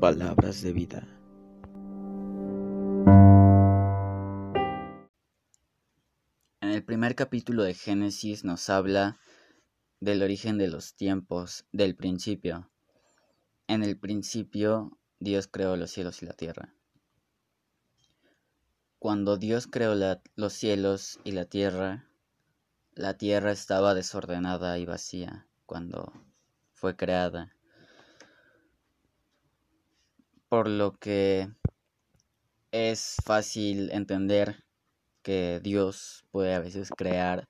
Palabras de vida. En el primer capítulo de Génesis nos habla del origen de los tiempos, del principio. En el principio Dios creó los cielos y la tierra. Cuando Dios creó los cielos y la tierra, la tierra estaba desordenada y vacía cuando fue creada. Por lo que es fácil entender que Dios puede a veces crear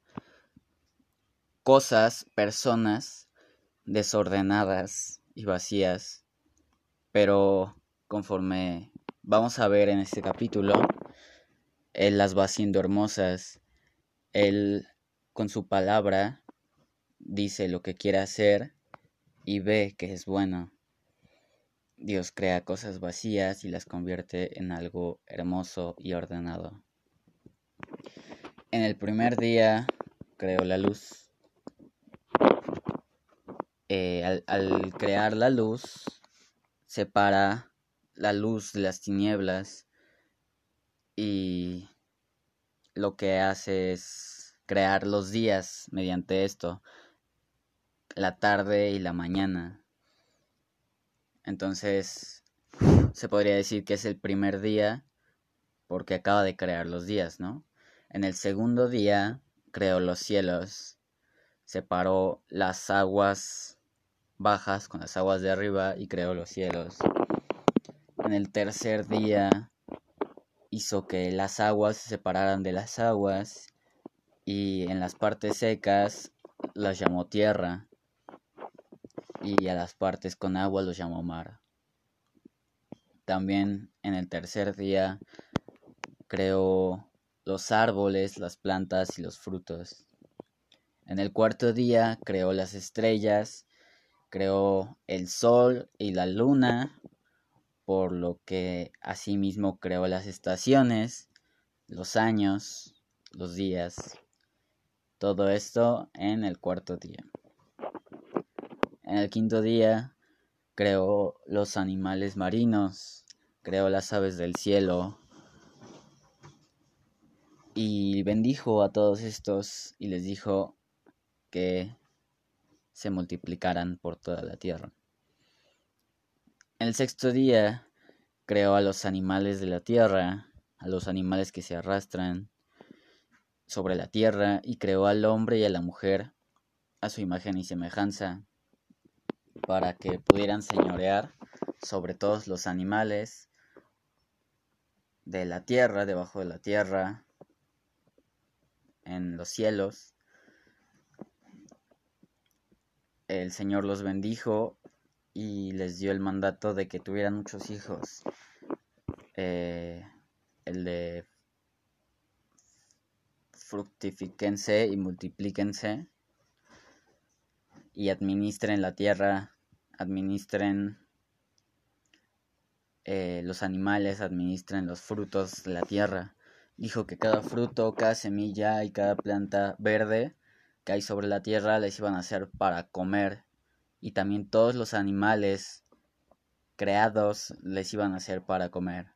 cosas, personas desordenadas y vacías. Pero conforme vamos a ver en este capítulo, Él las va haciendo hermosas. Él con su palabra dice lo que quiere hacer y ve que es bueno. Dios crea cosas vacías y las convierte en algo hermoso y ordenado. En el primer día creó la luz. Eh, al, al crear la luz, separa la luz de las tinieblas y lo que hace es crear los días mediante esto, la tarde y la mañana. Entonces, se podría decir que es el primer día porque acaba de crear los días, ¿no? En el segundo día creó los cielos, separó las aguas bajas con las aguas de arriba y creó los cielos. En el tercer día hizo que las aguas se separaran de las aguas y en las partes secas las llamó tierra y a las partes con agua los llamó mar. También en el tercer día creó los árboles, las plantas y los frutos. En el cuarto día creó las estrellas, creó el sol y la luna, por lo que asimismo creó las estaciones, los años, los días todo esto en el cuarto día. En el quinto día creó los animales marinos, creó las aves del cielo y bendijo a todos estos y les dijo que se multiplicaran por toda la tierra. En el sexto día creó a los animales de la tierra, a los animales que se arrastran, sobre la tierra y creó al hombre y a la mujer a su imagen y semejanza para que pudieran señorear sobre todos los animales de la tierra, debajo de la tierra, en los cielos. El Señor los bendijo y les dio el mandato de que tuvieran muchos hijos. Eh, el de fructifíquense y multiplíquense y administren la tierra, administren eh, los animales, administren los frutos de la tierra. Dijo que cada fruto, cada semilla y cada planta verde que hay sobre la tierra les iban a hacer para comer y también todos los animales creados les iban a hacer para comer.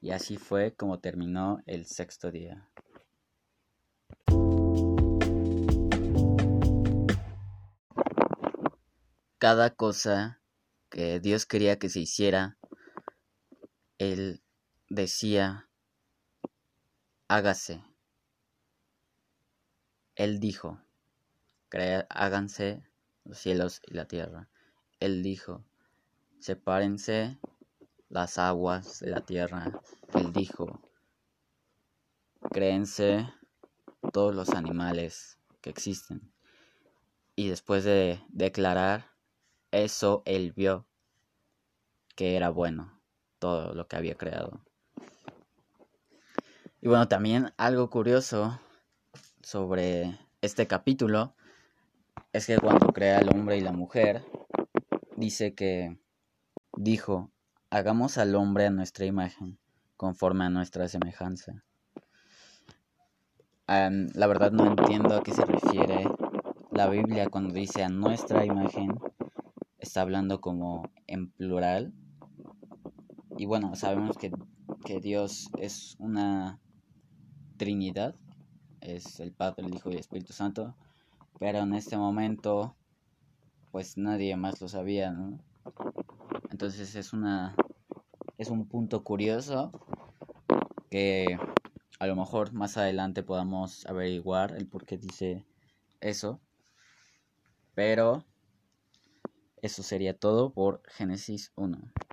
Y así fue como terminó el sexto día. Cada cosa que Dios quería que se hiciera, Él decía, hágase. Él dijo, háganse los cielos y la tierra. Él dijo, sepárense las aguas de la tierra. Él dijo, créense todos los animales que existen. Y después de declarar eso él vio que era bueno todo lo que había creado. Y bueno, también algo curioso sobre este capítulo es que cuando crea al hombre y la mujer, dice que dijo, hagamos al hombre a nuestra imagen, conforme a nuestra semejanza. la verdad no entiendo a qué se refiere la Biblia cuando dice a nuestra imagen está hablando como en plural. Y bueno, sabemos que, que Dios es una Trinidad, es el Padre, el Hijo y el Espíritu Santo, pero en este momento pues nadie más lo sabía. Entonces es una es un punto curioso que a lo mejor más adelante podamos averiguar el por qué dice eso. Pero eso sería todo por Génesis 1.